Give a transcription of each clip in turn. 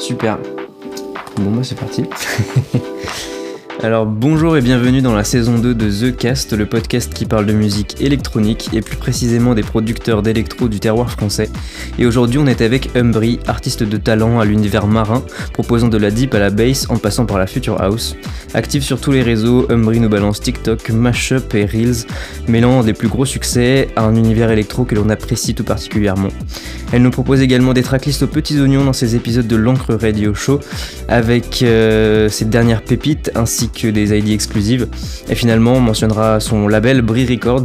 Super. Bon, bah, c'est parti. Alors bonjour et bienvenue dans la saison 2 de The Cast, le podcast qui parle de musique électronique et plus précisément des producteurs d'électro du terroir français. Et aujourd'hui on est avec Umbry, artiste de talent à l'univers marin, proposant de la deep à la bass en passant par la future house. Active sur tous les réseaux, Umbry nous balance TikTok, Mashup et Reels, mêlant des plus gros succès à un univers électro que l'on apprécie tout particulièrement. Elle nous propose également des tracklists aux petits oignons dans ses épisodes de l'Encre Radio Show, avec euh, ses dernières pépites ainsi que des ID exclusives. Et finalement, on mentionnera son label Brie Record,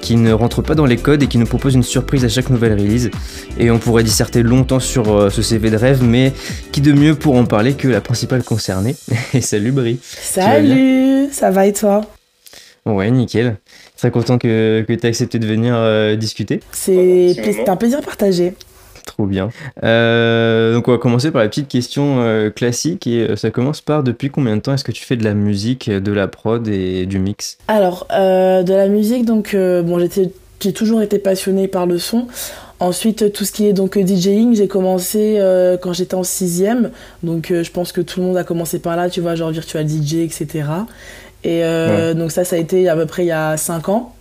qui ne rentre pas dans les codes et qui nous propose une surprise à chaque nouvelle release. Et on pourrait disserter longtemps sur euh, ce CV de rêve, mais qui de mieux pour en parler que la principale concernée? Et salut Brie. Salut, ça va et toi? Ouais, nickel. Très content que, que tu aies accepté de venir euh, discuter. C'est un plaisir partagé. Trop bien. Euh, donc on va commencer par la petite question euh, classique et euh, ça commence par depuis combien de temps est-ce que tu fais de la musique, de la prod et du mix? Alors de la musique donc bon j'ai toujours été passionnée par le son. Ensuite, tout ce qui est donc DJing, j'ai commencé quand j'étais en sixième. Donc, je pense que tout le monde a commencé par là, tu vois, genre virtual DJ, etc. Et donc ça, ça a été à peu près il y a 5 ans.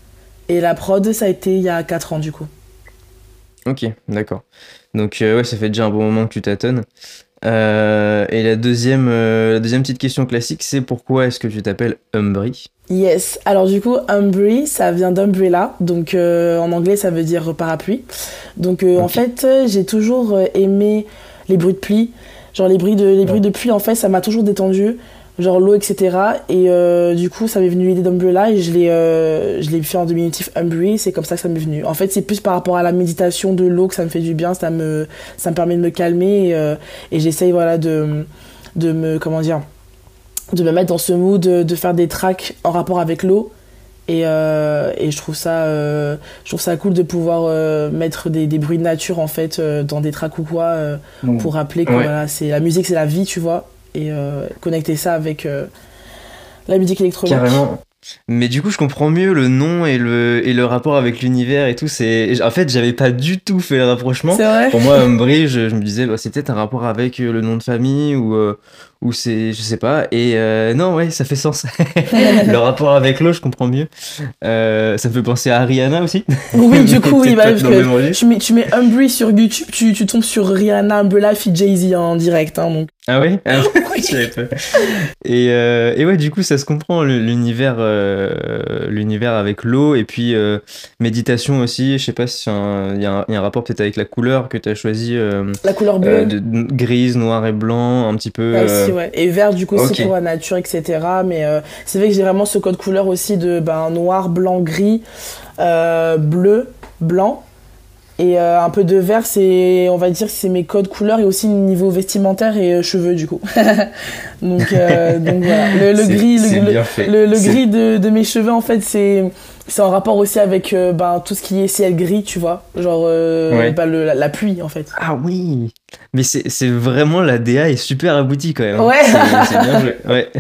Et la prod, ça a été il y a 4 ans, du coup. Ok, d'accord. Donc euh, ouais, ça fait déjà un bon moment que tu tâtonnes. Euh, et la deuxième, euh, la deuxième petite question classique, c'est pourquoi est-ce que tu t'appelles Umbry Yes, alors du coup, Umbry, ça vient d'umbrella, donc en anglais ça veut dire parapluie. Donc en fait, j'ai toujours aimé les bruits de pluie. Genre les bruits de, les bruits de pluie, en fait, ça m'a toujours détendu genre l'eau, etc. Et euh, du coup, ça m'est venu l'idée d'Umbrella et je l'ai, euh, je l'ai fait en diminutif Umbry, c'est comme ça que ça m'est venu. En fait, c'est plus par rapport à la méditation de l'eau que ça me fait du bien, ça me, ça me permet de me calmer et, euh, et j'essaye, voilà, de, de me, comment dire, de me mettre dans ce mood, de, de faire des tracks en rapport avec l'eau. Et, euh, et, je trouve ça euh, je trouve ça cool de pouvoir euh, mettre des, des, bruits de nature en fait dans des tracks ou quoi mmh. pour rappeler que voilà, c'est la musique c'est la vie tu vois et euh, connecter ça avec euh, la musique électronique. Carrément. Mais du coup, je comprends mieux le nom et le, et le rapport avec l'univers et tout. C'est en fait, j'avais pas du tout fait le rapprochement. Vrai Pour moi, Umbridge, je, je, me disais, bah, c'est peut-être un rapport avec le nom de famille ou, ou c'est je sais pas. Et euh, non ouais ça fait sens. Le rapport avec l'eau je comprends mieux. Euh, ça me fait penser à Rihanna aussi. Oui du coup oui bah, tu mets tu mets Umbry sur YouTube tu, tu tombes sur Rihanna Umbrella fit Jay-Z en direct hein, donc. Ah oui, ah, et, euh, et ouais du coup ça se comprend l'univers euh, l'univers avec l'eau et puis méditation aussi. Je sais pas si il y, y, a un rapport peut-être avec la couleur que tu as choisi la couleur bleue. de, grise noir et blanc un petit peu et vert, du coup, c'est pour la nature, etc. Mais euh, c'est vrai que j'ai vraiment ce code couleur aussi de ben, noir, blanc, gris, euh, bleu, blanc. Et euh, un peu de vert, c'est, on va dire, c'est mes codes couleurs et aussi niveau vestimentaire et cheveux, du coup. donc, donc voilà. Le, gris, le, gris de, de, mes cheveux, en fait, c'est c'est en rapport aussi avec euh, ben, tout ce qui est ciel gris, tu vois. Genre euh, ben, la, pluie, en fait. Ah oui Mais c'est vraiment, la DA est super aboutie quand même. Ouais C'est bien joué. Ouais.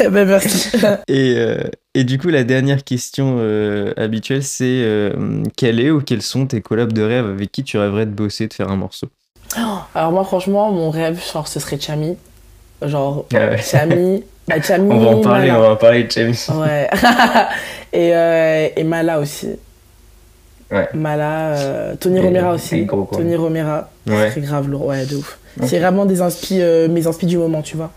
ben, merci. Et, euh, et, du coup, la dernière question habituelle, c'est quel est ou quels sont tes collabs de rêve avec qui tu rêverais de bosser, de faire un morceau? Oh, Alors moi, franchement, mon rêve, genre, ce serait Chami. Genre, ah Chami... Bah, on va en parler, on va en parler de Chami. Ouais. et, euh, et Mala aussi. Ouais. Mala, euh, Tony Romera aussi. Tony Romera. Ouais. C'est grave lourd, ouais, de ouf. C'est vraiment des inspi, euh, mes inspi du moment, tu vois.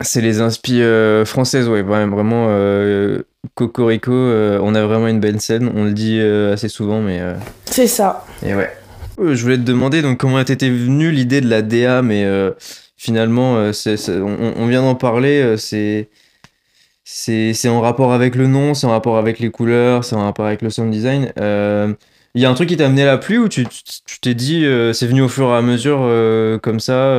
C'est les inspi françaises, ouais, vraiment. Cocorico, on a vraiment une belle scène, on le dit assez souvent, mais. C'est ça. Et ouais. Je voulais te demander donc comment t'étais venue l'idée de la DA, mais finalement, euh, on, vient d'en parler, euh, c'est c'est en rapport avec le nom, c'est en rapport avec les couleurs, c'est en rapport avec le sound design. Euh, il y a un truc qui t'a amené la pluie ou tu t'es dit, c'est venu au fur et à mesure comme ça,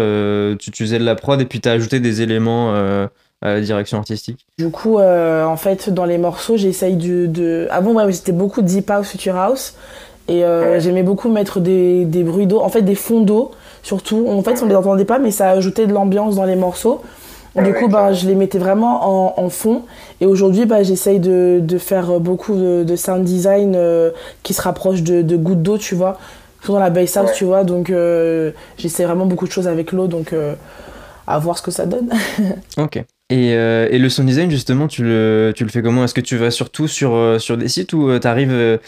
tu, tu, faisais de la prod et puis t'as ajouté des éléments à la direction artistique? Du coup, en fait, dans les morceaux, j'essaye de, de... Avant, ouais, c'était beaucoup deep house, future house. Et j'aimais beaucoup mettre des, des bruits d'eau, en fait des fonds d'eau surtout. En fait, on les entendait pas, mais ça ajoutait de l'ambiance dans les morceaux. Ah du coup, bah, je les mettais vraiment en, fond. Et aujourd'hui, bah, j'essaye de, de, faire beaucoup de, sound design euh, qui se rapproche de, de gouttes d'eau, tu vois. Surtout dans la bass house, tu vois. Donc, j'essaie vraiment beaucoup de choses avec l'eau. Donc, à voir ce que ça donne. ok. Et, euh, et, le sound design, justement, tu le, tu le fais comment? Est-ce que tu vas surtout sur, euh, sur des sites où tu arrives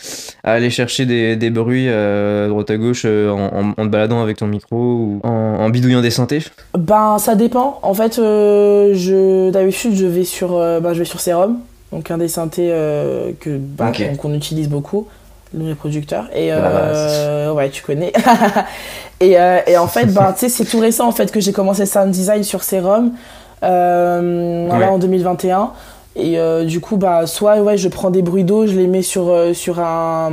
à aller chercher des, des bruits à droite à gauche en, en, te baladant avec ton micro ou en, en bidouillant des synthés? Ben, ça dépend. En fait, je d'habitude, je vais sur, ben, je vais sur Serum, donc un des synthés que bah, qu'on utilise beaucoup le producteur et euh, ouais tu connais. Et, euh, et, en fait ben tu sais c'est tout récent en fait que j'ai commencé sound design sur Serum euh, en 2021 et euh, du coup bah soit ouais je prends des bruits d'eau je les mets sur sur un,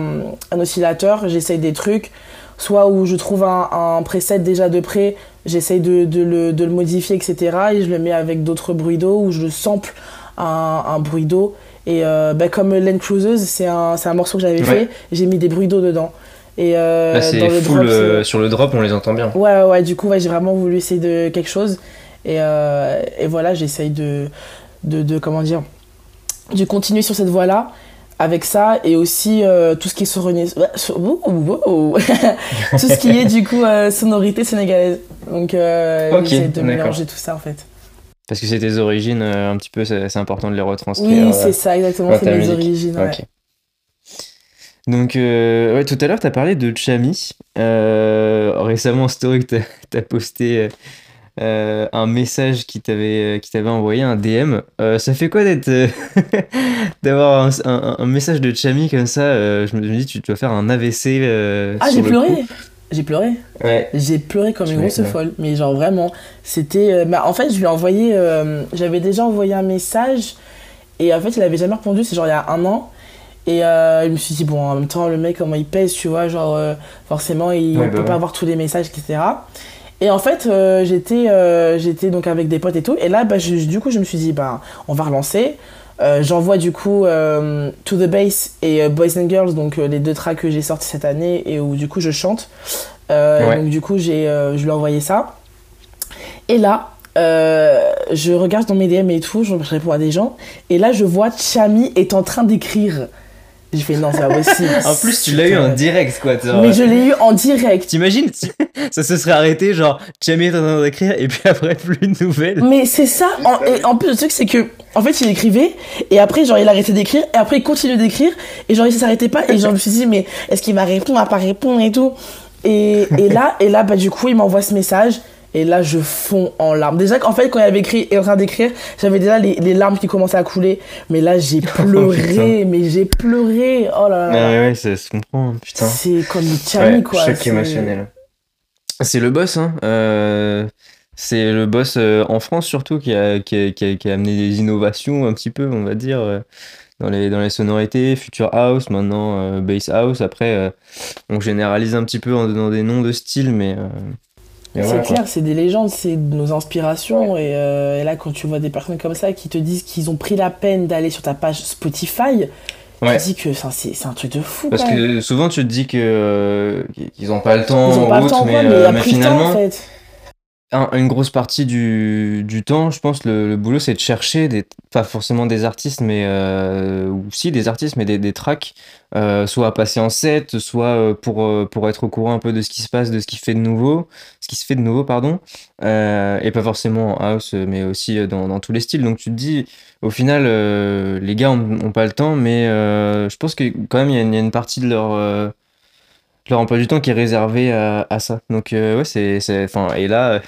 un oscillateur j'essaye des trucs soit où je trouve un, un preset déjà de près j'essaye de, de, le, de le modifier etc et je le mets avec d'autres bruits d'eau ou je sample un, un bruit d'eau et euh, bah, comme Land Cruises, c'est un, un, morceau que j'avais fait, j'ai mis des bruits d'eau dedans. Et euh, Là, full, euh, sur le drop, on les entend bien. Ouais, ouais, du coup, ouais, j'ai vraiment voulu essayer de quelque chose. Et, et voilà, j'essaye de, de, de, comment dire, de continuer sur cette voie-là avec ça et aussi tout ce qui est sonorité tout ce qui est du coup sonorité sénégalaise donc euh, j'essaie de mélanger tout ça en fait parce que c'est tes origines, euh, un petit peu, c'est important de les retranscrire. Oui, c'est ça, exactement, c'est mes origines. Ouais. Donc, euh, ouais, tout à l'heure, tu as parlé de Chami. Euh, récemment, en story, tu as, posté un message qui t'avait envoyé, un DM. ça fait quoi d'être d'avoir un, un, message de Chami comme ça Je me dis, tu dois faire un AVC. ah, j'ai pleuré j'ai pleuré. Ouais. J'ai pleuré comme une grosse folle. Mais genre vraiment, c'était. Euh, bah, en fait, je lui ai envoyé. Euh, j'avais déjà envoyé un message. Et en fait, il avait jamais répondu. C'est genre il y a un an. Et euh, je me suis dit, bon, en même temps, le mec, comment il pèse, tu vois. Genre, forcément, il ne bah peut pas avoir tous les messages, etc. Et en fait, j'étais j'étais donc avec des potes et tout. Et là, bah, du coup, je me suis dit, bah, on va relancer. Euh, j'envoie du coup euh, To the Bass et euh, Boys and Girls, donc les deux tracks que j'ai sortis cette année et où du coup je chante. Donc du coup j'ai, je lui ai envoyé ça. Et là, je regarde dans mes DM et tout, je réponds à des gens. Et là je vois Chami est en train d'écrire. J'ai fait non, c'est pas possible. en plus, tu l'as eu en direct, quoi. Mais je l'ai eu en direct. T'imagines Ça se serait arrêté, genre, Chami est en train d'écrire, et puis après, plus de nouvelles. Mais c'est ça. En, et en plus, le truc, c'est que, en fait, il écrivait, et après, genre, il arrêtait d'écrire, et après, il continuait d'écrire, et genre, il s'arrêtait pas, et genre, je me suis dit, mais est-ce qu'il va répondre, va pas répondre et tout. Et, et là, et là, bah, du coup, il m'envoie ce message. Et là, je fonds en larmes. Déjà qu'en fait, quand il avait écrit et en train d'écrire, j'avais déjà les, les, larmes qui commençaient à couler. Mais là, j'ai oh, pleuré, mais j'ai pleuré. Oh là là. Ah ouais, ça se comprend, putain. C'est comme une Chami, quoi. Choc émotionnel. C'est le boss, hein. Euh, c'est le boss euh, en France surtout qui a, qui, a, qui, a, amené des innovations un petit peu, on va dire, euh, dans, les, dans les sonorités. Future House, maintenant Bass House. Après, on généralise un petit peu en donnant des noms de style, mais c'est clair, c'est des légendes, c'est nos inspirations. Euh, et, là, quand tu vois des personnes comme ça qui te disent qu'ils ont pris la peine d'aller sur ta page Spotify, tu te dis que c'est un truc de fou. Parce que souvent, tu te dis qu'ils euh, n'ont pas le temps, ils ont pas le temps, mais, mais, mais finalement, temps, en fait une grosse partie du, du temps, je pense, le, le boulot, c'est de chercher, des, pas forcément des artistes, mais euh, ou si des artistes, mais des, des tracks, euh, soit à passer en set, soit euh, pour, euh, pour être au courant un peu de ce qui se passe, de ce qui fait de nouveau, ce qui se fait de nouveau, pardon, euh, et pas forcément en house, mais aussi dans, dans, tous les styles. Donc tu te dis, au final, les gars ont, pas le temps, mais je pense que quand même, il y, y, a une partie de leur leur emploi du temps qui est réservé à, à ça. Donc euh, ouais, c'est, enfin, et là,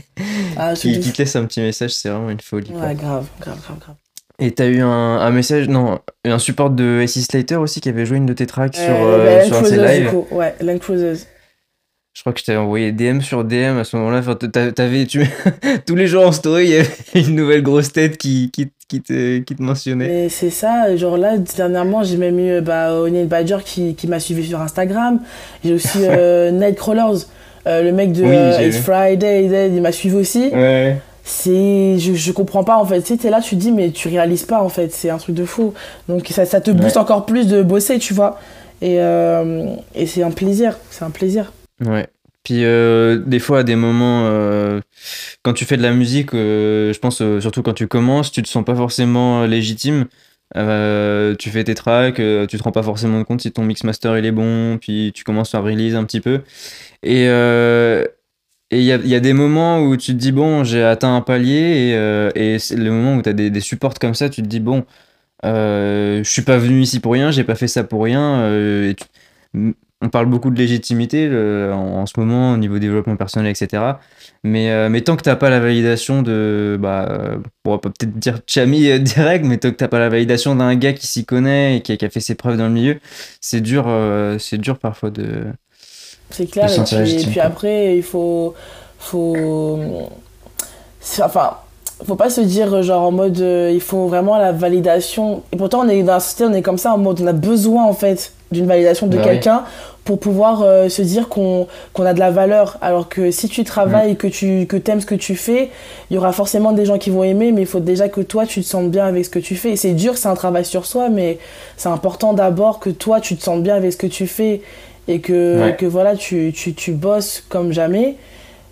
ah, qui, qui, te laisse un petit message, c'est vraiment une folie. Ouais, grave, grave, grave, grave. Et t'as eu un, un, message, non, un support de SE Slater aussi qui avait joué une de tes tracks sur, euh, bah, sur un live. Ouais, Land Cruisers. Je crois que je t'avais envoyé DM sur DM à ce moment-là. Enfin, t'avais, tu... tous les jours en story, il y avait une nouvelle grosse tête qui, qui, qui, te, qui te mentionnait. c'est ça. Genre là, dernièrement, j'ai même eu bah, O'Neill Badger qui, qui m'a suivi sur Instagram. J'ai aussi euh, Nightcrawlers, euh, le mec de euh, It's Friday, il m'a suivi aussi. Ouais. C'est, je, je comprends pas en fait. Tu sais, t'es là, tu te dis, mais tu réalises pas en fait. C'est un truc de fou. Donc ça, ça te booste encore plus de bosser, tu vois. Et, euh, et c'est un plaisir. C'est un plaisir. Ouais. Puis euh, des fois, à des moments, euh, quand tu fais de la musique, euh, je pense surtout quand tu commences, tu te sens pas forcément légitime tu fais tes tracks, tu te rends pas forcément compte si ton mix master il est bon, puis tu commences à release un petit peu. Et et il y a, des moments où tu te dis, bon, j'ai atteint un palier, et, et c'est le moment où tu as des, supports comme ça, tu te dis, bon, je suis pas venu ici pour rien, j'ai pas fait ça pour rien. On parle beaucoup de légitimité en, ce moment au niveau développement personnel, etc. Mais, euh, mais tant que t'as pas la validation de, bah, on va peut-être dire chami euh, direct, mais tant que t'as pas la validation d'un gars qui s'y connaît et qui a, fait ses preuves dans le milieu, c'est dur, euh, c'est dur parfois de. C'est clair. et, puis, après, il faut, faut, enfin, faut pas se dire genre en mode, il faut vraiment la validation. Et pourtant, on est dans la société, on est comme ça en mode, on a besoin en fait d'une validation de bah quelqu'un pour pouvoir euh, se dire qu'on a de la valeur. Alors que si tu travailles et mm. que tu que aimes ce que tu fais, il y aura forcément des gens qui vont aimer, mais il faut déjà que toi, tu te sentes bien avec ce que tu fais. C'est dur, c'est un travail sur soi, mais c'est important d'abord que toi, tu te sentes bien avec ce que tu fais et que, que voilà, tu, tu, tu, bosses comme jamais.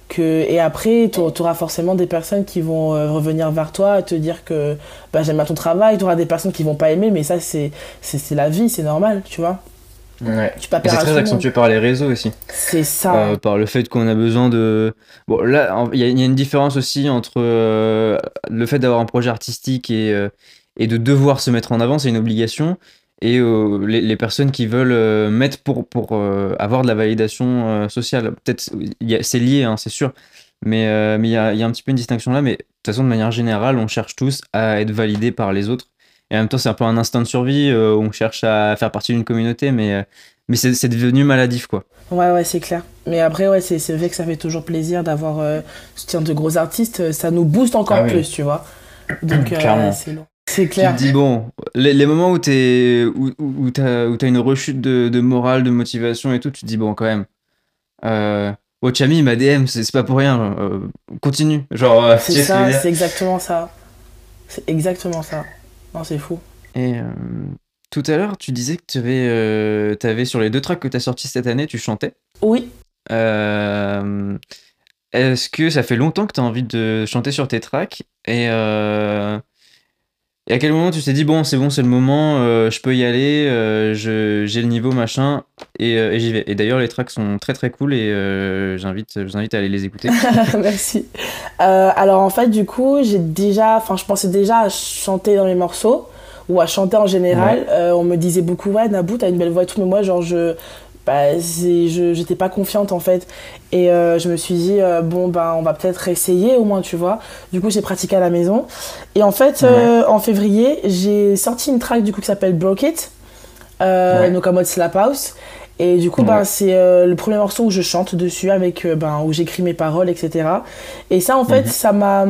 Que, et après, tu auras forcément des personnes qui vont euh, revenir vers toi, te dire que bah, j'aime bien ton travail, tu auras des personnes qui vont pas aimer, mais ça, c'est la vie, c'est normal, tu vois. Ouais. c'est très accentué par les réseaux aussi. C'est ça. Euh, par le fait qu'on a besoin de. Bon, là, il y, a une différence aussi entre euh, le fait d'avoir un projet artistique et, euh, et de devoir se mettre en avant, c'est une obligation, et les, personnes qui veulent mettre pour, pour avoir de la validation sociale. Peut-être c'est lié, hein, c'est sûr, mais il y, a, y a un petit peu une distinction là, mais de toute façon, de manière générale, on cherche tous à être validés par les autres. Et en même temps, c'est un peu un instinct de survie. Euh, on cherche à faire partie d'une communauté, mais, euh, mais c'est devenu maladif, quoi. Ouais, ouais, c'est clair. Mais après, ouais, c'est vrai que ça fait toujours plaisir d'avoir euh, soutien de gros artistes. Ça nous booste encore ah plus, tu vois. Donc, euh, c'est clair. Tu te dis, bon, les, les moments où tu où, où, as, où as une rechute de, de, morale, de motivation et tout, tu te dis, bon, quand même. Euh, oh, Chami, ma DM, c'est pas pour rien. continue. Genre, c'est ça, c'est exactement ça. C'est exactement ça. Non, c'est fou. Et euh, tout à l'heure, tu disais que tu avais, euh, avais, sur les deux tracks que tu as sortis cette année, tu chantais. Oui. Euh, est-ce que ça fait longtemps que tu as envie de chanter sur tes tracks? Et, et, à quel moment tu t'es dit, bon, c'est bon, c'est le moment, je peux y aller, j'ai le niveau, machin, et, j'y vais. Et d'ailleurs, les tracks sont très très cool et j'invite, je vous invite à aller les écouter. Merci. Euh, alors en fait, du coup, j'ai déjà, enfin, je pensais déjà à chanter dans les morceaux ou à chanter en général. Euh, on me disait beaucoup, ouais, Nabou, t'as une belle voix et tout, mais moi, genre, je, bah, je, j'étais pas confiante en fait. Et euh, je me suis dit, bon, ben, on va peut-être essayer au moins, tu vois. Du coup, j'ai pratiqué à la maison. Et en fait, en février, j'ai sorti une track du coup qui s'appelle Broke It, donc en mode Slap House. Et du coup, ben, c'est euh, le premier morceau où je chante dessus, avec, euh, ben, où j'écris mes paroles, etc. Et ça, en fait, mhm. ça m'a.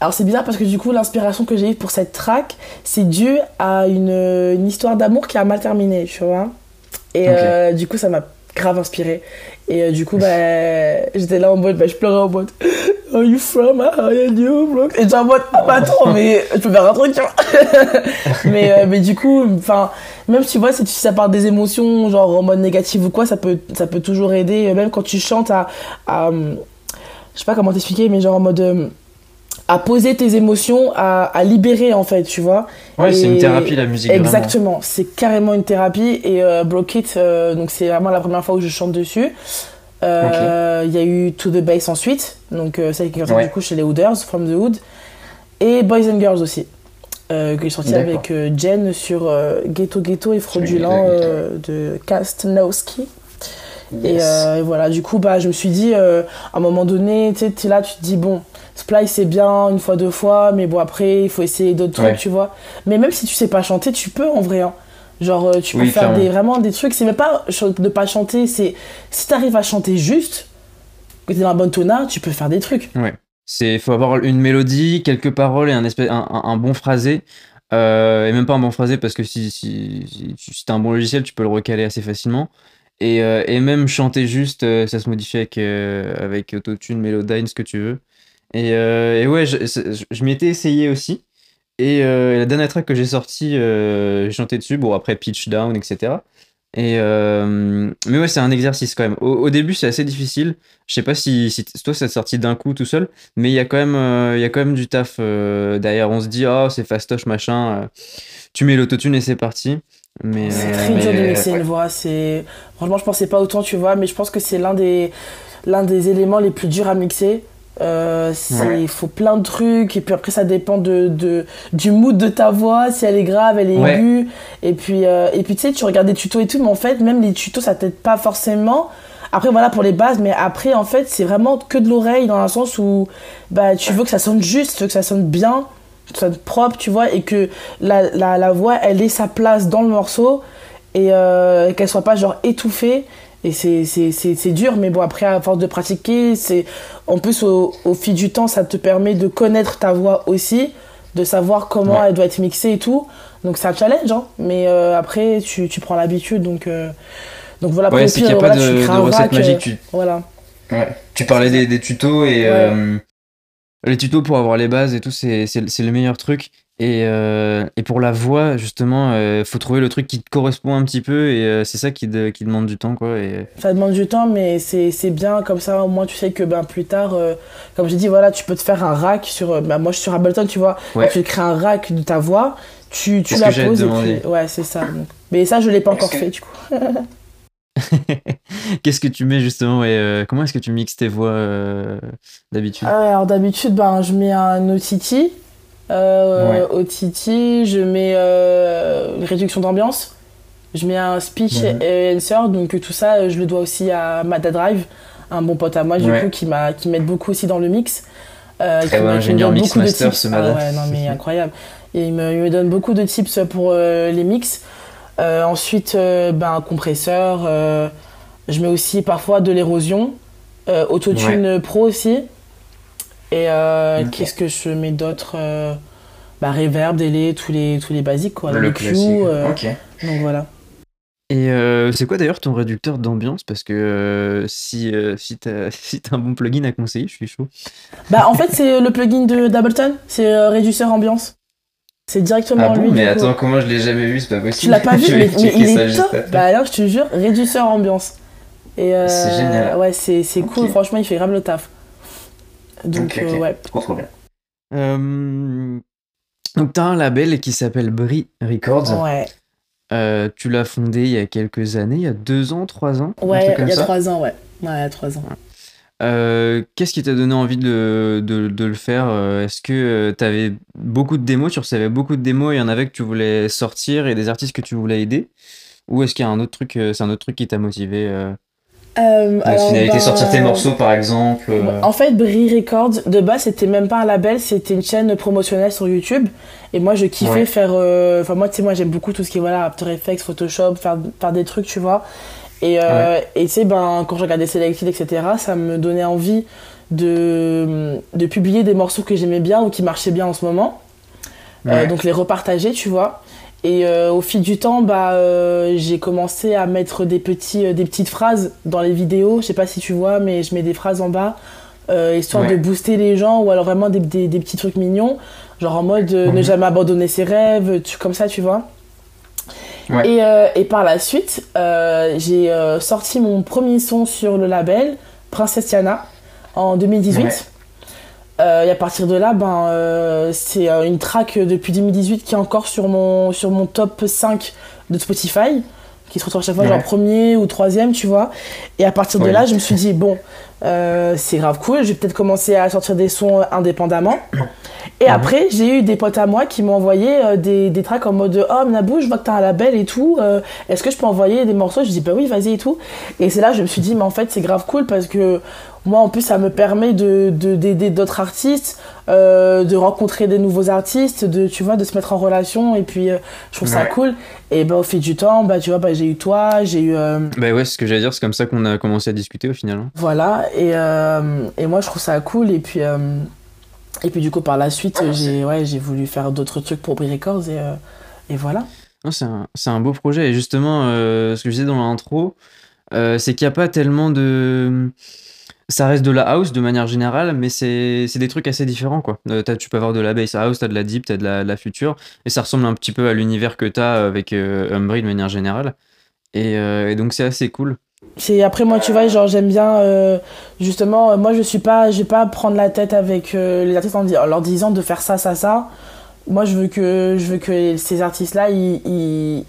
Alors, c'est bizarre parce que du coup, l'inspiration que j'ai eue pour cette track, c'est dû à une, une histoire d'amour qui a mal terminé, tu vois. Et euh, du coup, ça m'a grave inspiré. Et du coup, bah, j'étais là en mode, bah, je pleurais en mode, Are you from? How are you? Et j'étais en mode, ah, bah, attends, mais je peux faire un truc, tu vois. mais, mais du coup, enfin même tu vois si ça part des émotions genre en mode négatif ou quoi ça peut ça peut toujours aider même quand tu chantes à, à je sais pas comment t'expliquer mais genre en mode euh, à poser tes émotions, à, à, libérer en fait, tu vois. Ouais, c'est une thérapie la musique. Exactement, c'est carrément une thérapie. Et euh, Broke It, euh, donc c'est vraiment la première fois où je chante dessus. Euh, il y a eu To the Bass ensuite, donc ça qui est du coup chez les Hooders, From the Hood. Et Boys and Girls aussi euh, que j'ai sorti avec euh, Jen sur euh, Ghetto Ghetto et Fraudulent euh, de Kastnowski. Et voilà, du coup, bah, je me suis dit, à un moment donné, tu es là, tu te dis, bon, Splice c'est bien une fois, deux fois, mais bon, après, il faut essayer d'autres trucs, tu vois. Mais même si tu sais pas chanter, tu peux en vrai. Hein. Genre, tu peux faire des, vraiment des trucs. C'est même pas de pas chanter, c'est si tu arrives à chanter juste, que tu es dans la bonne tona, tu peux faire des trucs. Ouais. C'est faut avoir une mélodie, quelques paroles et un, espèce, un, bon phrasé. Euh, et même pas un bon phrasé parce que si, si, si, un bon logiciel, tu peux le recaler assez facilement. Et, euh, et même chanter juste, euh, ça se modifie avec, avec Autotune, Melodyne, ce que tu veux. Et, et ouais, je, je, m'y étais essayé aussi. Et la dernière track que j'ai sortie, j'ai chanté dessus. Bon, après Pitch Down, etc. Et mais ouais, c'est un exercice quand même. Au, début, c'est assez difficile. Je sais pas si, si toi, c'est sorti d'un coup tout seul, mais il y a quand même, il y a quand même du taf derrière. On se dit, oh, c'est fastoche, machin. tu mets l'autotune et c'est parti. Mais c'est très dur de mixer une voix. C'est franchement, je pensais pas autant, tu vois, mais je pense que c'est l'un des l'un des éléments les plus durs à mixer. Euh, il faut plein de trucs et puis après ça dépend de, de, du mood de ta voix si elle est grave elle est aiguë. Et puis euh, et puis tu sais tu regardes des tutos et tout mais en fait même les tutos ça t'aide pas forcément. Après voilà pour les bases mais après en fait c'est vraiment que de l'oreille dans un sens où bah tu veux que ça sonne juste tu veux que ça sonne bien que ça sonne propre tu vois et que la, la, la voix elle ait sa place dans le morceau et euh, qu'elle soit pas genre étouffée et c'est dur, mais bon, après, à force de pratiquer, c'est en plus, au, fil du temps, ça te permet de connaître ta voix aussi, de savoir comment elle doit être mixée et tout. Donc, c'est un challenge, hein. mais euh, après, tu, tu prends l'habitude. Donc, euh, donc voilà, ouais, c'est qu'il n'y a pas de, de recette magique. Tu... Voilà. Ouais. Tu parlais des, des tutos et euh, les tutos pour avoir les bases et tout, c'est le meilleur truc. Et, euh, et, pour la voix, justement, il euh, faut trouver le truc qui te correspond un petit peu et euh, c'est ça qui, qui, demande du temps. Quoi, et... Ça demande du temps, mais c'est bien comme ça. Au moins, tu sais que ben, plus tard, comme j'ai dit, voilà, tu peux te faire un rack sur. Ben, moi, je suis sur Ableton, tu vois. Tu crées un rack de ta voix, tu, tu la poses et puis. Ouais, c'est ça. Mais ça, je l'ai pas encore fait, du coup. Qu'est-ce que tu mets justement et comment est-ce que tu mixes tes voix d'habitude? Alors d'habitude, ben, je mets un OTT euh, Au Titi, je mets euh, réduction d'ambiance. Je mets un speech et answer. Donc tout ça, je le dois aussi à Mada Drive, un bon pote à moi, du coup, qui m'aide beaucoup aussi dans le mix. Euh, Très bon ingénieur mix master, ce Mada. Ah ouais, non, mais incroyable. Et il me, il me, donne beaucoup de tips pour euh, les mix. Euh, ensuite, ben, un compresseur. je mets aussi parfois de l'érosion. Autotune Pro aussi. Et euh, qu'est-ce que je mets d'autre euh, bah, Reverb, délai, tous les, tous les basiques, quoi. Le, Q, euh, ok. Donc voilà. Et c'est quoi d'ailleurs ton réducteur d'ambiance? Parce que si, si t'as si as un bon plugin à conseiller, je suis chaud. Bah en fait, c'est le plugin de d'Ableton, c'est réducteur ambiance. C'est directement ah lui. Mais attends, comment je l'ai jamais vu? C'est pas possible. Tu l'as pas vu, mais, il est top. Bah alors, je te jure, réducteur ambiance. Et c'est génial. Ouais, c'est cool, franchement, il fait grave le taf. Donc, euh, ouais. Trop, bien. Euh, donc, tu as un label qui s'appelle Brie Records. Ouais. Euh, tu l'as fondé il y a quelques années, il y a deux ans, trois ans Ouais, il y a trois ans, ouais. Ouais, il y a trois ans. Qu'est-ce qui t'a donné envie de, de, de le faire Est-ce que tu avais beaucoup de démos, tu recevais beaucoup de démos, il y en avait que tu voulais sortir et des artistes que tu voulais aider? Ou est-ce qu'il y a un autre truc, c'est un autre truc qui t'a motivé euh, la finalité, bah, sortir tes morceaux par exemple euh. En fait, Brie Records, de base, c'était même pas un label, c'était une chaîne promotionnelle sur YouTube. Et moi, je kiffais faire. Euh, enfin, moi, tu sais, moi, j'aime beaucoup tout ce qui est voilà, After Effects, Photoshop, faire, faire des trucs, tu vois. Et euh, tu sais, ben, quand je regardais Selected, etc., ça me donnait envie de, de publier des morceaux que j'aimais bien ou qui marchaient bien en ce moment. donc, les repartager, tu vois. Et euh, au fil du temps, bah, euh, j'ai commencé à mettre des, petits, euh, des petites phrases dans les vidéos. Je sais pas si tu vois, mais je mets des phrases en bas, histoire de booster les gens, ou alors vraiment des, des, des petits trucs mignons, genre en mode ne mhm. jamais abandonner ses rêves, tu, comme ça, tu vois. Et, et, par la suite, j'ai sorti mon premier son sur le label, Princesse Tiana, en 2018. Euh, et à partir de là, ben, euh, c'est euh, une track depuis 2018 qui est encore sur mon, sur mon top 5 de Spotify, qui se retrouve à chaque fois genre premier ou troisième, tu vois. Et à partir de là, je me suis dit, bon, c'est grave cool, je vais peut-être commencer à sortir des sons indépendamment. Et après, j'ai eu des potes à moi qui m'ont envoyé des, des tracks en mode Oh, Nabou, je vois que t'as un label et tout. Est-ce que je peux envoyer des morceaux? Je dis Bah oui, vas-y et tout. Et c'est là je me suis dit Mais en fait, c'est grave cool parce que moi en plus ça me permet de d'aider d'autres artistes euh, de rencontrer des nouveaux artistes de tu vois de se mettre en relation et puis euh, je trouve ça cool. Et bah au fil du temps bah tu vois bah, j'ai eu toi j'ai eu euh... bah ouais ce que j'allais dire c'est comme ça qu'on a commencé à discuter au final hein. voilà. Et, euh, et moi je trouve ça cool. Et puis et puis du coup par la suite j'ai ouais j'ai voulu faire d'autres trucs pour Brie Records et, et voilà. C'est un, un, beau projet. Et justement ce que je disais dans l'intro c'est qu'il n'y a pas tellement de ça reste de la house de manière générale, mais c'est des trucs assez différents. Quoi. Euh, tu peux avoir de la bass house, tu as de la deep, tu as de la, future, et ça ressemble un petit peu à l'univers que tu as avec euh, Umbry de manière générale. Et, donc c'est assez cool. C'est après moi tu vois genre j'aime bien justement moi je suis pas je vais pas prendre la tête avec les artistes en, leur disant de faire ça ça ça moi je veux que je veux que ces artistes là ils,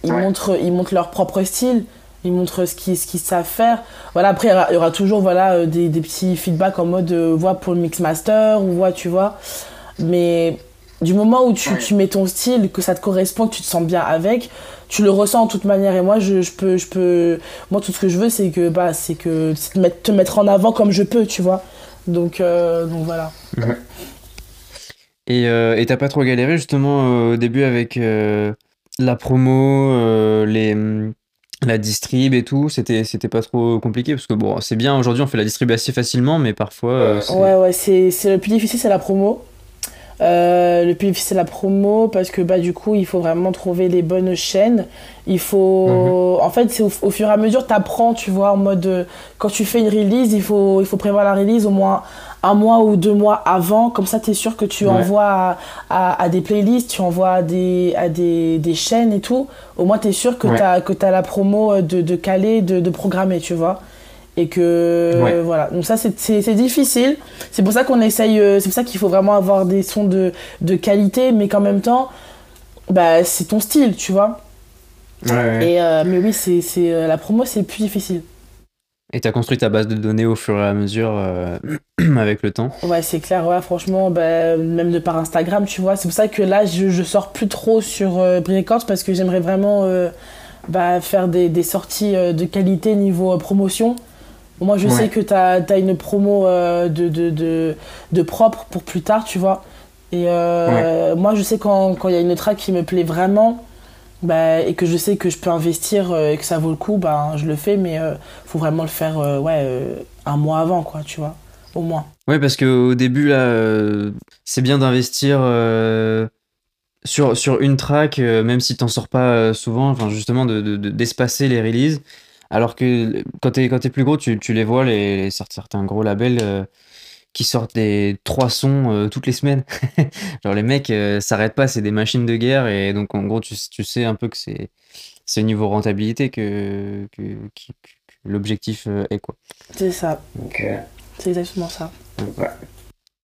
ils, montrent ils montrent leur propre style ils montrent ce qu'ils ce qu'ils savent faire. Voilà après il y aura, toujours voilà euh, des, des, petits feedbacks en mode euh, voix pour le mix master ou voix tu vois. Mais du moment où tu, tu, mets ton style que ça te correspond que tu te sens bien avec tu le ressens de toute manière. Et moi je, je peux je peux moi tout ce que je veux c'est que bah c'est que te mettre, te mettre en avant comme je peux tu vois. Donc euh, donc voilà. Euh, et t'as pas trop galéré justement euh, au début avec euh, la promo, les, mm, la distrib et tout C'était c'était pas trop compliqué parce que bon, c'est bien aujourd'hui on fait la distrib assez facilement, mais parfois. ouais, ouais, c'est le plus difficile, c'est la promo. le plus difficile, c'est la promo parce que bah, du coup, il faut vraiment trouver les bonnes chaînes. Il faut. Mhm. En fait, c'est au, au, fur et à mesure, tu apprends, tu vois, en mode. quand tu fais une release, il faut, il faut prévoir la release au moins un mois ou deux mois avant. Comme ça, tu es sûr que tu envoies à, des playlists, tu envoies à des, à des, des chaînes et tout. Au moins, tu es sûr que tu as, la promo de, de caler, de, de programmer, tu vois. Et que voilà. Donc, ça, c'est difficile. C'est pour ça qu'on essaye. Euh, c'est pour ça qu'il faut vraiment avoir des sons de, de qualité, mais qu'en même temps, bah, c'est ton style, tu vois. Et, euh, mais oui, c'est euh, la promo, c'est plus difficile. Et tu as construit ta base de données au fur et à mesure euh, avec le temps Ouais, c'est clair, ouais, franchement, bah, même de par Instagram, tu vois. C'est pour ça que là, je, je sors plus trop sur euh, parce que j'aimerais vraiment euh, bah, faire des, des sorties euh, de qualité niveau promotion. Moi, je sais que tu as, as, une promo de, de, de, de, propre pour plus tard, tu vois. Et moi, je sais quand il y a une track qui me plaît vraiment, bah, et que je sais que je peux investir euh, et que ça vaut le coup, bah, je le fais, mais il euh, faut vraiment le faire euh, ouais, un mois avant, quoi, tu vois, au moins. Ouais, parce qu'au début, là, c'est bien d'investir sur, sur une track, même si t'en sors pas souvent, enfin, justement, d'espacer de, de, les releases. Alors que quand t'es es plus gros, tu, tu les vois, les, les, certains gros labels qui sortent des trois sons euh, toutes les semaines. Genre les mecs euh, s'arrêtent pas, c'est des machines de guerre et donc en gros tu, tu sais un peu que c'est c'est niveau rentabilité que, que, l'objectif euh, est quoi. C'est ça. C'est exactement ça.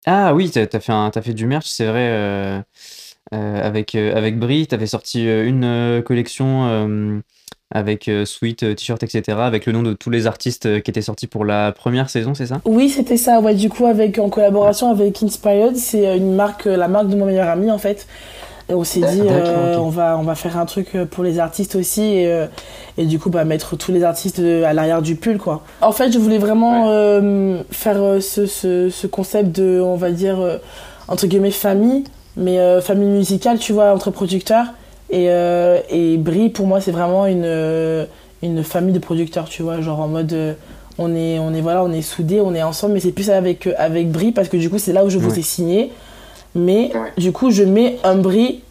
Ah oui, t'as as fait, as fait du merch, c'est vrai. avec, avec Brie, t'avais sorti une collection avec euh, Sweet, euh, T-shirt, etc., avec le nom de tous les artistes euh, qui étaient sortis pour la première saison, c'est ça? Oui, c'était ça. Ouais, du coup, avec en collaboration avec Inspired, c'est une marque, la marque de mon meilleur ami en fait. Et on s'est dit, on, va, on va faire un truc pour les artistes aussi et, et du coup, bah, mettre tous les artistes à l'arrière du pull, quoi. En fait, je voulais vraiment faire ce, ce, ce, concept de, on va dire, entre guillemets, famille, mais famille musicale, tu vois, entre producteurs. Et, euh, et Brie, pour moi, c'est vraiment une, euh, une famille de producteurs, tu vois, genre en mode euh, on est on est voilà on est soudés on est ensemble mais c'est plus avec avec Brie parce que du coup c'est là où je vous ai signé. Mais du coup je mets un Brie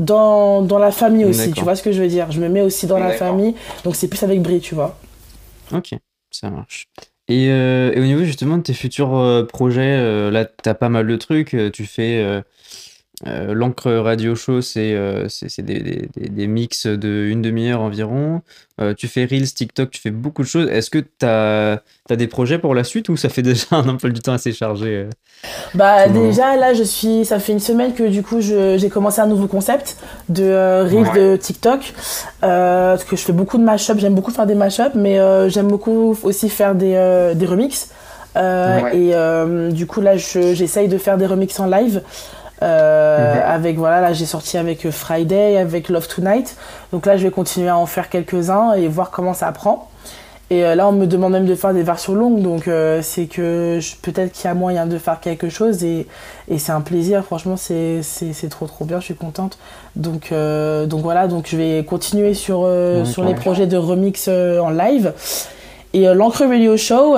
dans, dans la famille aussi tu vois ce que je veux dire? Je me mets aussi dans la famille donc c'est plus avec Brie tu vois. Ok ça marche. Et, et au niveau justement de tes futurs projets là t'as pas mal de trucs tu fais euh, l'encre radio show, c'est euh, des, des, des, mix de une demi-heure environ. Euh, tu fais Reels, TikTok, tu fais beaucoup de choses. Est-ce que tu as, as, des projets pour la suite ou ça fait déjà un emploi du temps assez chargé Bah déjà là je suis ça fait une semaine que du coup j'ai commencé un nouveau concept de Reels de TikTok parce que je fais beaucoup de mashup, j'aime beaucoup faire des mashup mais j'aime beaucoup aussi faire des, des remixes et du coup là j'essaye de faire des remixes en live. Euh, mhm. Avec voilà, là j'ai sorti avec euh, Friday, avec Love Tonight. Donc là je vais continuer à en faire quelques-uns et voir comment ça prend. Et euh, là on me demande même de faire des versions longues, donc c'est que peut-être qu'il y a moyen de faire quelque chose et, et c'est un plaisir. Franchement c'est trop trop bien, je suis contente. Donc donc voilà, donc je vais continuer sur sur les projets de remix en live. Et l'encre radio show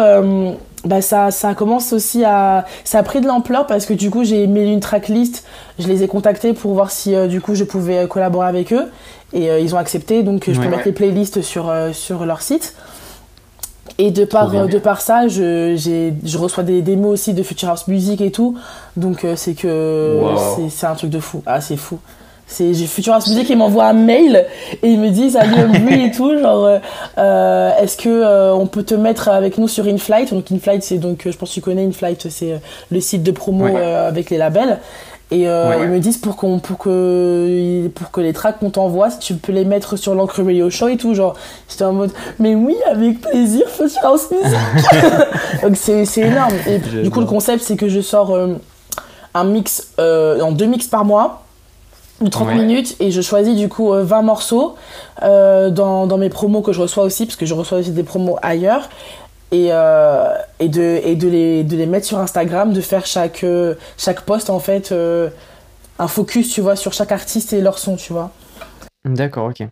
bah ça, ça commence aussi à. Ça a pris de l'ampleur parce que du coup, j'ai mis une tracklist. Je les ai contactés pour voir si euh, du coup je pouvais euh, collaborer avec eux. Et euh, ils ont accepté, donc je peux mettre les playlists sur, sur leur site. Et de par, de par ça, je, je reçois des démos aussi de Future House Music et tout. Donc c'est que c'est un truc de fou. Ah, c'est fou. C'est Futuras Music qui m'envoie un mail et il me dit salut Umbri et tout, genre euh, est-ce que on peut te mettre avec nous sur InFlight? Donc InFlight c'est donc je pense que tu connais InFlight, c'est le site de promo avec les labels. Et euh, ils me disent pour, qu'on, pour, que, pour que les tracks qu'on t'envoie, si tu peux les mettre sur l'encre radio show et tout. Genre, j'étais en mode, mais oui, avec plaisir, Future House Music. Donc c'est, c'est énorme. Et du coup, le concept, c'est que je sors euh, un mix, euh, en deux mix par mois de 30 minutes et je choisis du coup 20 morceaux dans, dans, mes promos que je reçois aussi parce que je reçois aussi des promos ailleurs et, euh, et, de, et de, les, de les mettre sur Instagram, de faire chaque, euh, chaque post en fait euh, un focus, tu vois, sur chaque artiste et leur son, tu vois. D'accord, ok.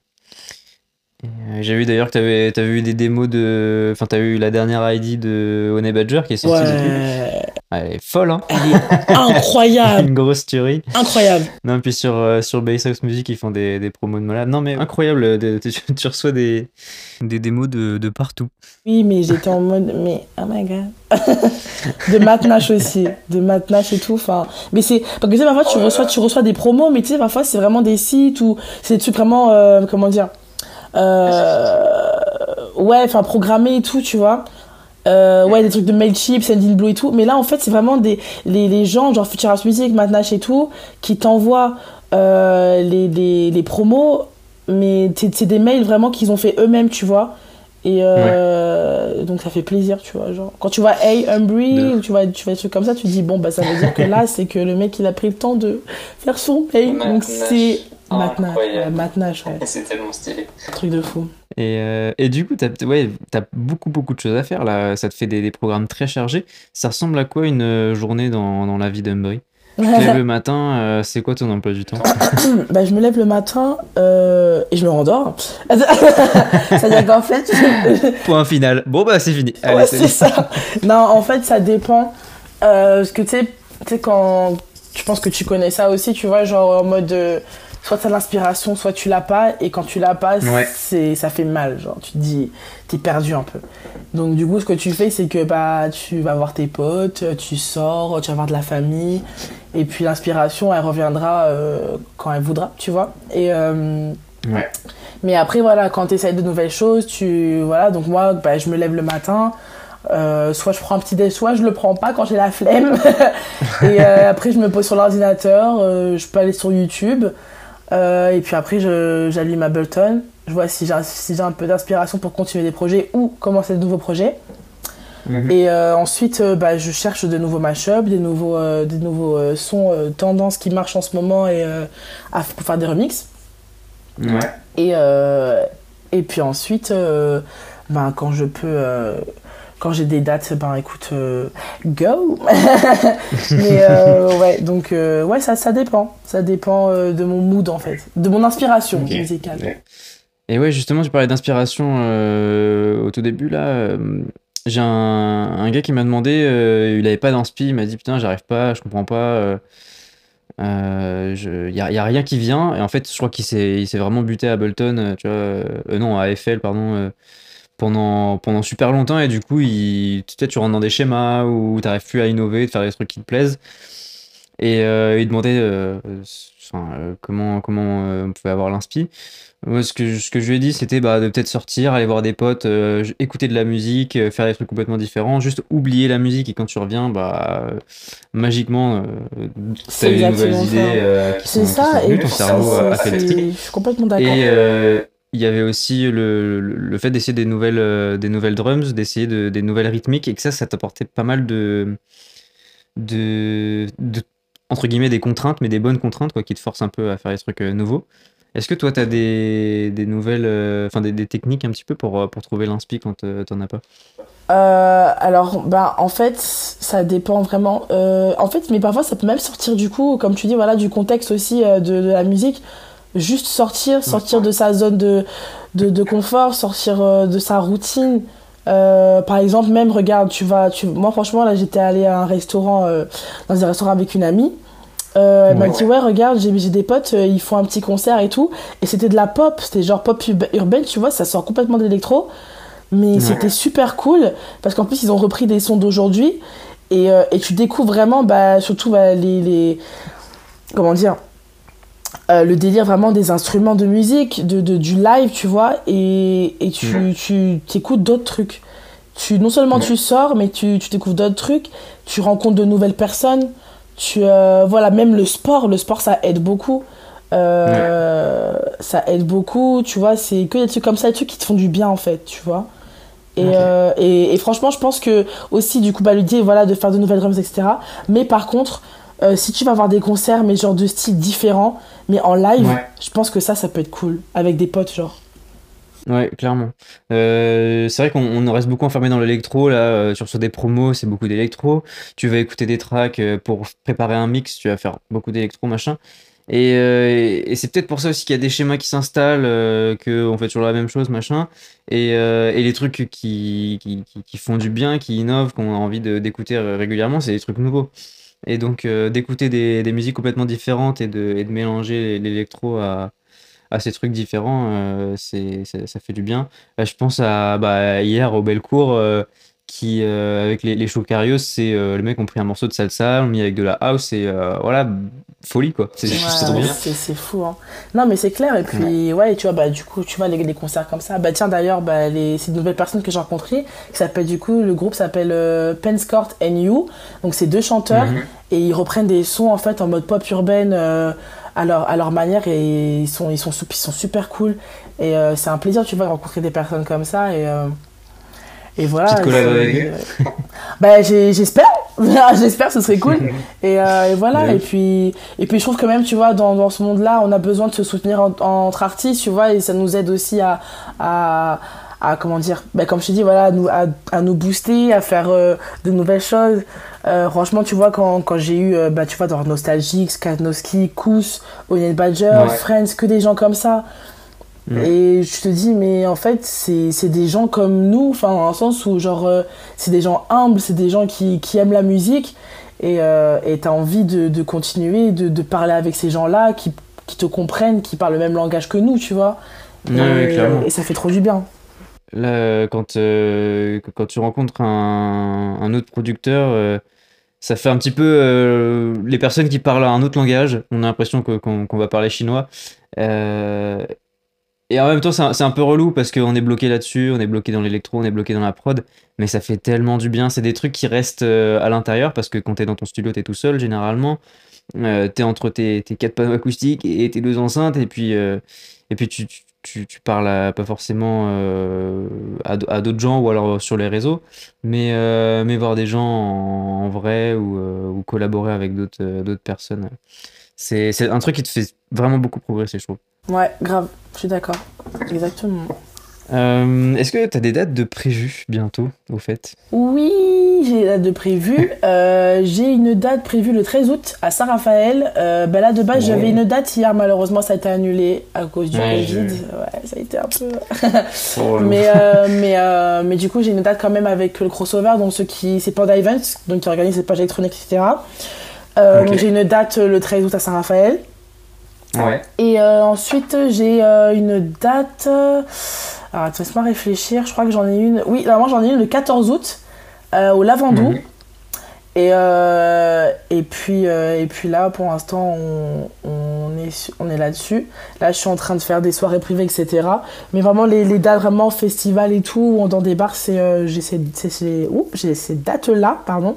J'ai vu d'ailleurs que tu avais, eu des démos de. Enfin, tu as eu la dernière ID de Honey Badger qui est sortie. Ouais. Elle est folle, hein Elle est incroyable Une grosse tuerie. Incroyable Non, puis sur, euh, sur Bass House Music, ils font des, des promos de malade. Non, mais incroyable, tu, reçois des, des démos de, de partout. Oui, mais j'étais en mode, mais oh my god. de Matnash aussi, de Matnash et tout. Enfin, mais c'est. Parce que tu sais, parfois, tu, reçois, tu reçois des promos, mais tu sais, parfois, c'est vraiment des sites ou c'est des trucs vraiment. Euh, comment dire euh, Ouais, enfin, programmés et tout, tu vois. Euh, ouais, des trucs de Mailchimp, Sendinblue et tout. Mais là, en fait, c'est vraiment des, les, les gens, genre Future House Music, Matnash et tout, qui t'envoient euh, les, les, les, promos, mais c'est des mails vraiment qu'ils ont fait eux-mêmes, tu vois. Et euh, donc ça fait plaisir, tu vois. Genre, quand tu vois Hey Umbry, ou tu vois, tu vois des trucs comme ça, tu dis, bon, bah ça veut dire que là, c'est que le mec, il a pris le temps de faire son mail. Donc c'est Matnash. Ouais, c'est tellement stylé. Truc de fou. Et, euh, et, du coup, tu as, ouais, as, beaucoup, beaucoup de choses à faire. Là. Ça te fait des, des, programmes très chargés. Ça ressemble à quoi une euh, journée dans, dans la vie d'Umbry Tu te lèves le matin, euh, c'est quoi ton emploi du temps? Bah, Je me lève le matin et je me rendors. C'est-à-dire qu'en fait. Point final. Bon, bah, c'est fini. Ouais, c'est ça. Non, en fait, ça dépend. parce que tu sais, quand. Je pense que tu connais ça aussi, tu vois, genre en mode soit tu as l'inspiration, soit tu l'as pas. Et quand tu l'as pas, c'est, ça fait mal. Genre, tu te dis, t'es perdu un peu. Donc, du coup, ce que tu fais, c'est que bah, tu vas voir tes potes, tu sors, tu vas voir de la famille. Et puis, l'inspiration, elle reviendra euh, quand elle voudra, tu vois. Et. Euh, mais après, voilà, quand tu essayes de nouvelles choses, tu. Voilà, donc moi, bah, je me lève le matin. Euh, soit je prends un petit déj, soit je le prends pas quand j'ai la flemme. et après, je me pose sur l'ordinateur, je peux aller sur YouTube. Euh, et puis après, j'allume Ableton. Je vois si j'ai si un peu d'inspiration pour continuer des projets ou commencer de nouveaux projets. Mhm. Et euh, ensuite, euh, bah, je cherche de nouveaux mashups, des nouveaux, des nouveaux sons tendances qui marchent en ce moment et, à, pour faire des remixes. Ouais. Et, et puis ensuite, ben, quand je peux quand j'ai des dates, ben écoute, euh, go Mais euh, ouais, donc euh, ouais, ça, ça dépend. Ça dépend de mon mood en fait, de mon inspiration musicale. Et ouais, justement, tu parlais d'inspiration au tout début là. j'ai un, un, gars qui m'a demandé, il avait pas d'inspi, il m'a dit putain, j'arrive pas, je comprends pas. Il n'y a, y a, rien qui vient. Et en fait, je crois qu'il s'est vraiment buté à Ableton, tu vois, non, à Eiffel, pardon pendant, pendant super longtemps et du coup, il, tu, tu rentres dans des schémas où tu n'arrives plus à innover, de faire des trucs qui te plaisent. Et euh, il demandait euh, euh, comment, comment on pouvait avoir l'inspi. Moi, ce que, ce que je lui ai dit, c'était bah, de peut-être sortir, aller voir des potes, écouter de la musique, faire des trucs complètement différents, juste oublier la musique et quand tu reviens, bah, magiquement, tu as des nouvelles idées sont, ça, et ton cerveau a fait. Je suis complètement d'accord. Et il y avait aussi le, le fait d'essayer des nouvelles, euh, des nouvelles drums, d'essayer de, des nouvelles rythmiques, et que ça, ça t'apportait pas mal de, de, entre guillemets, des contraintes, mais des bonnes contraintes, quoi, qui te forcent un peu à faire des trucs euh, nouveaux. Est-ce que toi, tu as des, des nouvelles, euh, enfin des, des, techniques un petit peu pour, pour trouver l'inspi quand t'en as pas? Alors, bah, en fait, ça dépend vraiment. en fait, mais parfois, ça peut même sortir du coup, comme tu dis, voilà, du contexte aussi de, de la musique juste sortir, sortir de sa zone de, de, confort, sortir euh, de sa routine. Euh, par exemple, même, regarde, tu vas, tu... moi franchement, là, j'étais allée à un restaurant, euh, dans un restaurant avec une amie. elle m'a dit, ouais, regarde, j'ai des potes, ils font un petit concert et tout. Et c'était de la pop, c'était genre pop urbaine, tu vois, ça sort complètement de l'électro. Mais c'était super cool, parce qu'en plus, ils ont repris des sons d'aujourd'hui. Et, et, tu découvres vraiment, bah, surtout bah, les, les. Comment dire euh, le délire vraiment des instruments de musique, de, de du live, tu vois, et, et tu, Mm. tu écoutes d'autres trucs. Tu, non seulement tu sors, mais tu, tu découvres d'autres trucs, tu rencontres de nouvelles personnes, tu, euh, voilà, même le sport, le sport ça aide beaucoup. Euh, Ça aide beaucoup, tu vois, c'est que des trucs comme ça, des trucs qui te font du bien en fait, tu vois. Euh, et, et franchement, je pense que aussi, du coup, bah, l'idée, voilà, de faire de nouvelles drums, etc. Mais par contre, euh, si tu vas avoir des concerts, mais genre de styles différents, mais en live, Ouais. je pense que ça, ça peut être cool. Avec des potes, genre. Ouais, clairement. Euh, c'est vrai qu'on on reste beaucoup enfermé dans l'électro, là, euh, sur, sur des promos, c'est beaucoup d'électro. Tu vas écouter des tracks euh, pour préparer un mix, tu vas faire beaucoup d'électro, machin. Et, et c'est peut-être pour ça aussi qu'il y a des schémas qui s'installent, qu'on fait toujours la même chose, machin. Et, et les trucs qui, qui, qui- qui font du bien, qui innovent, qu'on a envie d'écouter régulièrement, c'est des trucs nouveaux. Et donc, euh, d'écouter des, musiques complètement différentes et de, mélanger l'électro à, ces trucs différents, euh, ça, fait du bien. Euh, je pense à bah, hier au Bellecour, euh, qui, euh, avec les, les Chocarios, c'est euh, les mecs ont pris un morceau de salsa, l'ont mis avec de la house et euh, voilà, folie quoi. C'est Ouais, c'est fou, hein. Non, mais c'est clair. Et puis, ouais, tu vois, bah, du coup, tu vois, les, les concerts comme ça. Bah, tiens, d'ailleurs, bah, les, c'est de nouvelles personnes que j'ai rencontrées. Qui s'appellent, du coup, le groupe s'appelle euh, Penscourt and You. Donc, c'est deux chanteurs. Mhm. Et ils reprennent des sons, en fait, en mode pop urbaine à, leur, à leur manière. Et ils sont, ils sont, ils sont super cool. Et c'est un plaisir, tu vois, de rencontrer des personnes comme ça. Et, et voilà. Petite collab avec bah, j'espère. j'espère, ce serait cool. Et, euh, et voilà, Ouais. et puis, et puis je trouve que même, tu vois, dans, dans ce monde-là, on a besoin de se soutenir en- entre artistes, tu vois, et ça nous aide aussi à, à, à comment dire, bah, comme je te dis, voilà, à nous, à, à nous booster, à faire euh, de nouvelles choses. Euh, franchement, tu vois, quand, quand j'ai eu, euh, bah, tu vois, dans Nostalgique, Skatnowski, Kous, Onion Badger, Ouais. Friends, que des gens comme ça. Mm. Et je te dis, mais en fait, c'est c'est des gens comme nous, enfin, dans un sens où, genre, euh, c'est des gens humbles, c'est des gens qui, qui aiment la musique, et euh, t'as envie de, de continuer, de, de parler avec ces gens-là, qui, qui te comprennent, qui parlent le même langage que nous, tu vois. Et, clairement. et ça fait trop du bien. Là, quand, euh, quand tu rencontres un, un autre producteur, euh, ça fait un petit peu euh, les personnes qui parlent un autre langage. On a l'impression que- qu'on va parler chinois. Euh, et en même temps, c'est un, peu relou parce qu'on est bloqué là-dessus, on est bloqué dans l'électro, on est bloqué dans la prod. Mais ça fait tellement du bien. C'est des trucs qui restent euh, à l'intérieur parce que quand t'es dans ton studio, t'es tout seul généralement. Euh, t'es entre tes, tes quatre panneaux acoustiques et tes deux enceintes et puis, euh, et puis tu, tu, tu- parles pas forcément à, d'autres gens ou alors sur les réseaux, mais, mais voir des gens en, vrai ou, ou collaborer avec d'autres personnes, c'est un truc qui te fait vraiment beaucoup progresser, je trouve. Ouais, grave, je suis d'accord. Exactement. Euh, Est-ce que tu as des dates de prévues bientôt, au fait? Oui, j'ai des dates de prévues. Euh, j'ai une date prévue le 13 août à Saint-Raphaël. Euh, bah là, de base, Ouais. j'avais une date hier, malheureusement, ça a été annulé à cause du Ouais, Covid. Ouais, ça a été un peu. Oh, mais, mais, mais du coup, j'ai une date quand même avec le crossover, donc ceux qui. C'est Panda Events, donc qui organise les pages électroniques, etc. Donc j'ai une date le 13 août à Saint-Raphaël. Ouais. Et euh, ensuite, j'ai euh, une date. euh, Alors, attends, laisse-moi réfléchir. Je crois que j'en ai une. Oui, normalement, j'en ai une le 14 août euh, au Lavandou. Mhm. Et, euh, et, puis, et puis là, pour l'instant, on, on est, on est là-dessus. Là, je suis en train de faire des soirées privées, etc. Mais vraiment, les, les dates vraiment festival et tout, dans des bars, c'est, j'ai ces, ces dates-là, pardon.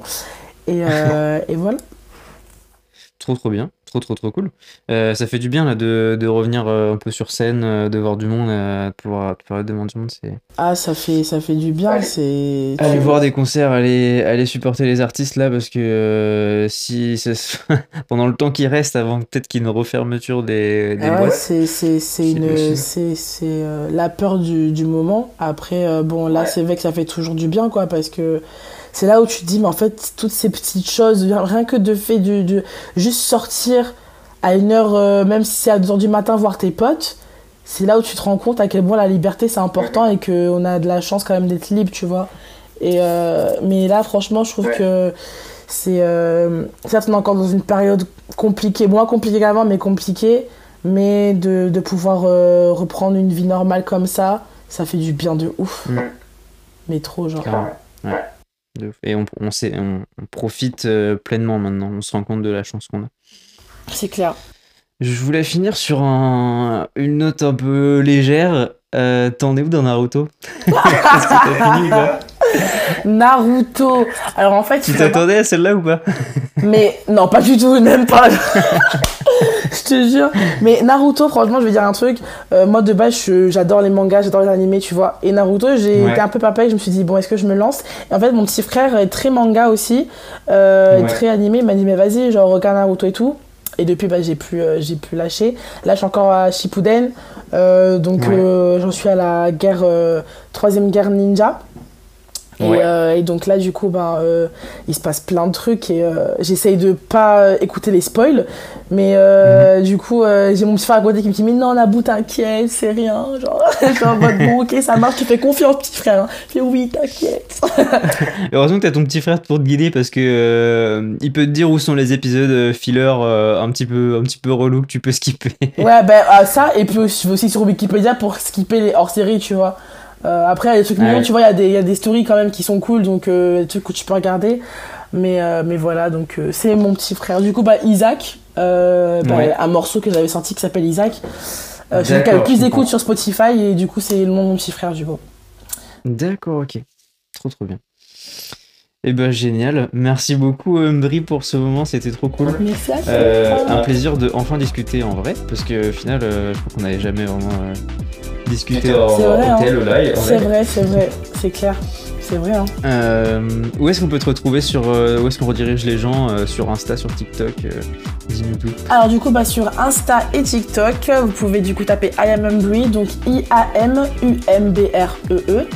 Et, et voilà. Trop trop bien, trop trop trop cool. Euh, ça fait du bien là de, de revenir euh, un peu sur scène, euh, de voir du monde, euh, de pouvoir, de pouvoir devant du monde, c'est... Ah, ça fait, ça fait du bien. C'est. Aller voir des concerts, aller, aller supporter les artistes là, parce que euh, si ça se- pendant le temps qui reste avant peut-être qu'il y ait une refermeture des, des Ah ouais, boîtes, c'est c'est c'est C'est une c'est c'est euh, la peur du, du moment. Après euh, bon là Ouais. c'est vrai que ça fait toujours du bien quoi parce que c'est là où tu te dis mais en fait toutes ces petites choses rien que de fait de, de juste sortir à une heure euh, même si c'est à 2 heures du matin voir tes potes, c'est là où tu te rends compte à quel point la liberté c'est important et que on a de la chance quand même d'être libre, tu vois. Et euh, mais là franchement, je trouve Ouais. que c'est euh, certes on est encore dans une période compliquée, moins compliquée qu'avant mais compliquée, mais de, de pouvoir euh, reprendre une vie normale comme ça, ça fait du bien de ouf. Mais trop genre. Carrément. Et on, on, sait, on, on profite euh, pleinement maintenant, on se rend compte de la chance qu'on a. C'est clair. Je voulais finir sur un, une note un peu légère. Euh, T'en es où dans Naruto? Que fini Naruto. Alors en fait, Tu t'attendais à celle-là ou pas? Mais non, pas du tout, même pas. je te jure. Mais Naruto, franchement, je vais dire un truc. Euh, moi, de base, j'adore les mangas, j'adore les animés, tu vois. Et Naruto, j'ai Ouais. été un peu perplexe. Je me suis dit, bon, est-ce que je me lance? Et en fait, mon petit frère est très manga aussi, euh, Ouais. très animé. Il m'a dit, mais vas-y, genre, regarde Naruto et tout. Et depuis, bah, j'ai pu, euh, j'ai pu lâcher. Là, je suis encore à Shippuden. Euh, donc, Ouais. j'en suis à la guerre, troisième guerre ninja. Et, Ouais. euh, et donc là, du coup, ben, euh, il se passe plein de trucs et euh, j'essaye de pas écouter les spoils. Mais euh, du coup, j'ai mon petit frère à côté qui me dit Mais non, Nabou, t'inquiète, c'est rien. Genre, en mode Bon, ok, ça marche, tu fais confiance, petit frère. hein. Je fais Oui, t'inquiète. Heureusement que t'as ton petit frère pour te guider parce que il peut te dire où sont les épisodes filler un petit peu un petit peu relou que tu peux skipper. ouais, ben euh, ça, et puis aussi, je vais aussi sur Wikipédia pour skipper les hors-séries, tu vois. Euh, après, il y a des trucs Ah mignons, ouais. tu vois, il y, a des- il y a des stories quand même qui sont cool, donc euh, des trucs que tu peux regarder. Mais, euh, mais voilà, donc euh, c'est mon petit frère. Du coup, bah, Isaac, euh, bah, Ouais. un morceau que j'avais senti qui s'appelle Isaac. Euh, c'est celui qui a le plus d'écoute sur Spotify, et du coup, c'est le nom de mon petit frère, du coup. D'accord, ok. Trop trop bien. Eh ben génial. Merci beaucoup Umbri pour ce moment, c'était trop cool. Euh, un plaisir de enfin discuter en vrai parce que au final euh, je crois qu'on n'avait jamais vraiment euh, discuté. En vrai, hein. hôtel, au live. en C'est vrai, c'est vrai, c'est clair. C'est vrai, hein. Euh, où est-ce qu'on peut te retrouver sur euh, où est-ce qu'on redirige les gens euh, sur Insta, sur TikTok euh, Dis-nous tout. Alors du coup bah sur Insta et TikTok, vous pouvez du coup taper I am Umbri, donc I A M U M B R E E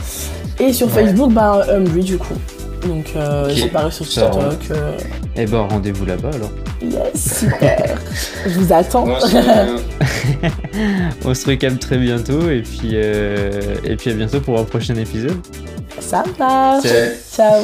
et sur Ouais. Facebook bah Umbri du coup. Donc euh, j'ai paru sur. TikTok. euh, Eh ben rendez-vous là-bas alors. yes, super. Je vous attends. On se recapte très bientôt et puis euh, et puis à bientôt pour un prochain épisode. Ça marche. Ciao.